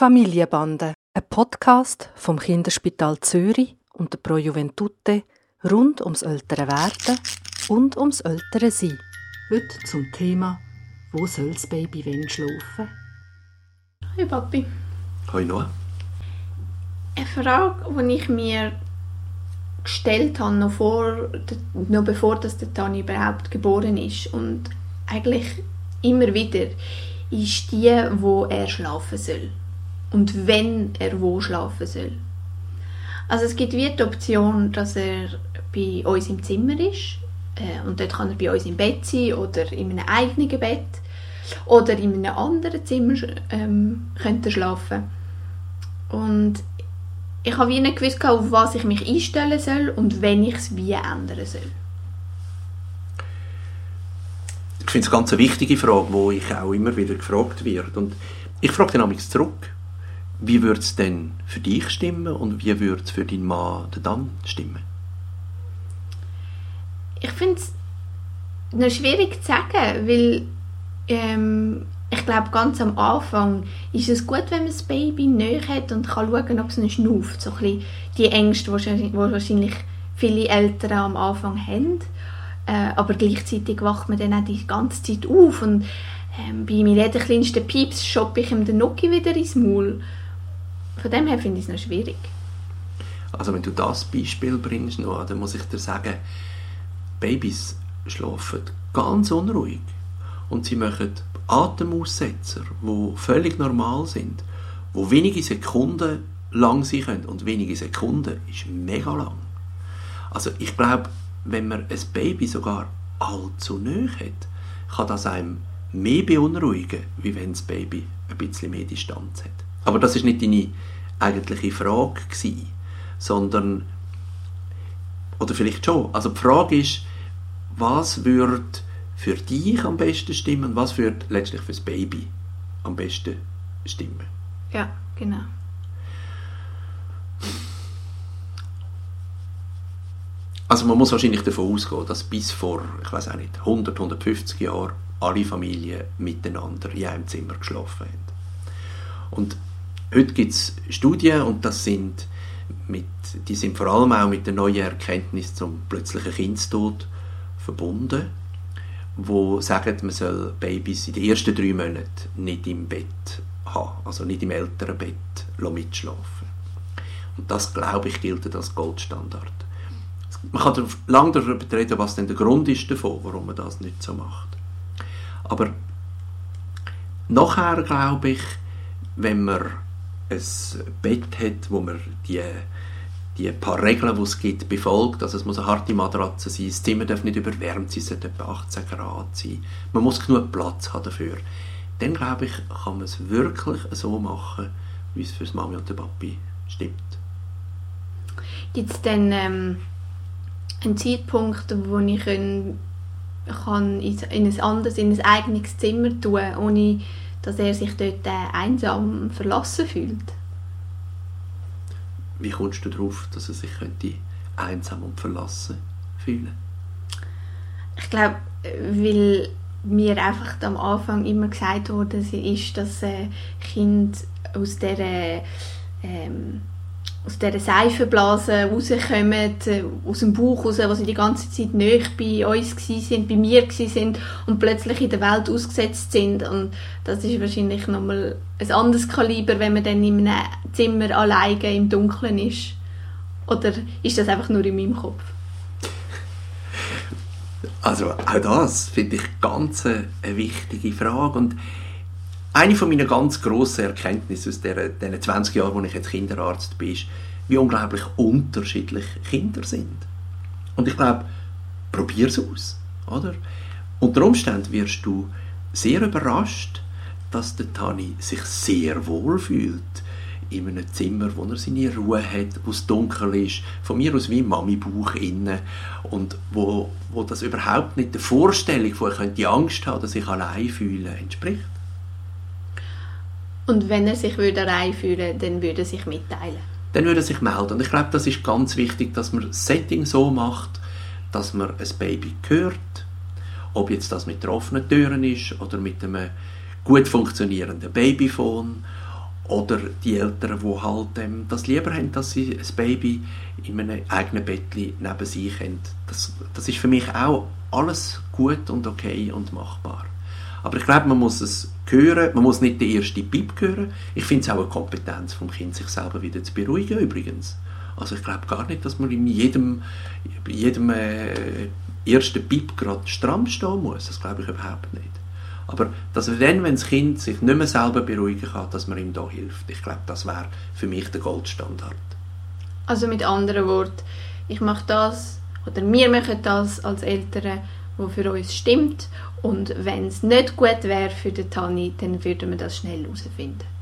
Familienbande, ein Podcast vom Kinderspital Zürich und der Pro Juventute rund ums ältere Werden und ums ältere Sein. Heute zum Thema «Wo soll das Baby wenn schlafen?» Hi Papi. Hoi Noah. Eine Frage, die ich mir gestellt habe, noch, vor, noch bevor das der Tani überhaupt geboren ist und eigentlich immer wieder, ist die, wo er schlafen soll und wenn er wo schlafen soll. Also es gibt wie die Option, dass er bei uns im Zimmer ist äh, und dort kann er bei uns im Bett sein oder in einem eigenen Bett oder in einem anderen Zimmer ähm, könnte schlafen. Und ich habe wie nicht gewusst, auf was ich mich einstellen soll und wenn ich es wie ändern soll. Ich finde es eine ganz wichtige Frage, die ich auch immer wieder gefragt werde. Und ich frage dann zurück, wie würde es denn für dich stimmen und wie würde es für deinen Mann dann stimmen? Ich finde es noch schwierig zu sagen, weil ähm, ich glaube, ganz am Anfang ist es gut, wenn man das Baby näher hat und kann schauen, ob es nicht schnauft. So ein die Ängste, die wahrscheinlich viele Eltern am Anfang haben. Äh, aber gleichzeitig wacht man dann auch die ganze Zeit auf und ähm, bei jeder kleinsten Pieps shoppe ich ihm den Noki wieder ins Maul. Von dem her finde ich es noch schwierig. Also wenn du das Beispiel bringst, Noah, dann muss ich dir sagen, Babys schlafen ganz unruhig und sie machen Atemaussetzer, die völlig normal sind, wo wenige Sekunden lang sein können und wenige Sekunden ist mega lang. Also ich glaube, wenn man ein Baby sogar allzu nahe hat, kann das einem mehr beunruhigen, wie wenn das Baby ein bisschen mehr Distanz hat. Aber das ist nicht deine eigentliche Frage gewesen, sondern oder vielleicht schon. Also die Frage ist, was würde für dich am besten stimmen, was würde letztlich für das Baby am besten stimmen? Ja, genau. Also man muss wahrscheinlich davon ausgehen, dass bis vor, ich weiß auch nicht, 100, 150 Jahren alle Familien miteinander in einem Zimmer geschlafen haben. Und heute gibt es Studien und das sind mit, die sind vor allem auch mit der neuen Erkenntnis zum plötzlichen Kindstod verbunden, wo sagen, man soll Babys in den ersten drei Monaten nicht im Bett haben, also nicht im älteren Bett mitschlafen. Und das, glaube ich, gilt als Goldstandard. Man kann lange darüber reden, was denn der Grund ist davon, warum man das nicht so macht. Aber nachher, glaube ich, wenn man ein Bett hat, wo man die, die paar Regeln, die es gibt, befolgt, also es muss eine harte Matratze sein, das Zimmer darf nicht überwärmt sein, es sollte etwa 18 Grad sein, man muss genug Platz haben dafür, dann glaube ich, kann man es wirklich so machen, wie es für das Mami und den Papi stimmt. Gibt es denn ähm, ein Zeitpunkt, wo ich ein, kann in ein anderes, in ein eigenes Zimmer tun, ohne dass er sich dort äh, einsam verlassen fühlt? Wie kommst du darauf, dass er sich könnte einsam und verlassen fühlen? Ich glaube, weil mir einfach am Anfang immer gesagt wurde, ist, dass äh, Kind aus dieser ähm, aus dieser Seifenblase rauskommen, aus dem Bauch raus, wo sie die ganze Zeit nicht bei uns sind, bei mir sind und plötzlich in der Welt ausgesetzt sind. Und das ist wahrscheinlich nochmal ein anderes Kaliber, wenn man dann in einem Zimmer alleine im Dunkeln ist. Oder ist das einfach nur in meinem Kopf? Also auch das finde ich ganz eine wichtige Frage und eine von meinen ganz grossen Erkenntnisse aus diesen 20 Jahren, wo ich jetzt Kinderarzt bin, ist, wie unglaublich unterschiedlich Kinder sind. Und ich glaube, probier es aus, oder? Unter Umständen wirst du sehr überrascht, dass der Tani sich sehr wohl fühlt in einem Zimmer, wo er seine Ruhe hat, wo es dunkel ist, von mir aus wie Mami-Bauch innen und wo, wo das überhaupt nicht der Vorstellung von, ich könnte Angst haben, dass ich allein fühle, entspricht. Und wenn er sich würde fühlen dann würde er sich mitteilen? Dann würde er sich melden. Und ich glaube, das ist ganz wichtig, dass man das Setting so macht, dass man ein Baby hört. Ob jetzt das mit der offenen Türen ist oder mit einem gut funktionierenden Babyphone oder die Eltern, die halt ähm, das lieber haben, dass sie ein Baby in einem eigenen Bettchen neben sich haben. Das, das ist für mich auch alles gut und okay und machbar. Aber ich glaube, man muss es hören, man muss nicht den ersten Pip hören. Ich finde es auch eine Kompetenz vom Kind, sich selber wieder zu beruhigen übrigens. Also ich glaube gar nicht, dass man in jedem, jedem äh, ersten Pip gerade stramm stehen muss. Das glaube ich überhaupt nicht. Aber dass er dann, wenn das Kind sich nicht mehr selber beruhigen kann, dass man ihm da hilft. Ich glaube, das wäre für mich der Goldstandard. Also mit anderen Worten, ich mache das oder wir machen das als Eltern, was für uns stimmt und wenn es nicht gut wäre für den Tani, dann würden wir das schnell herausfinden.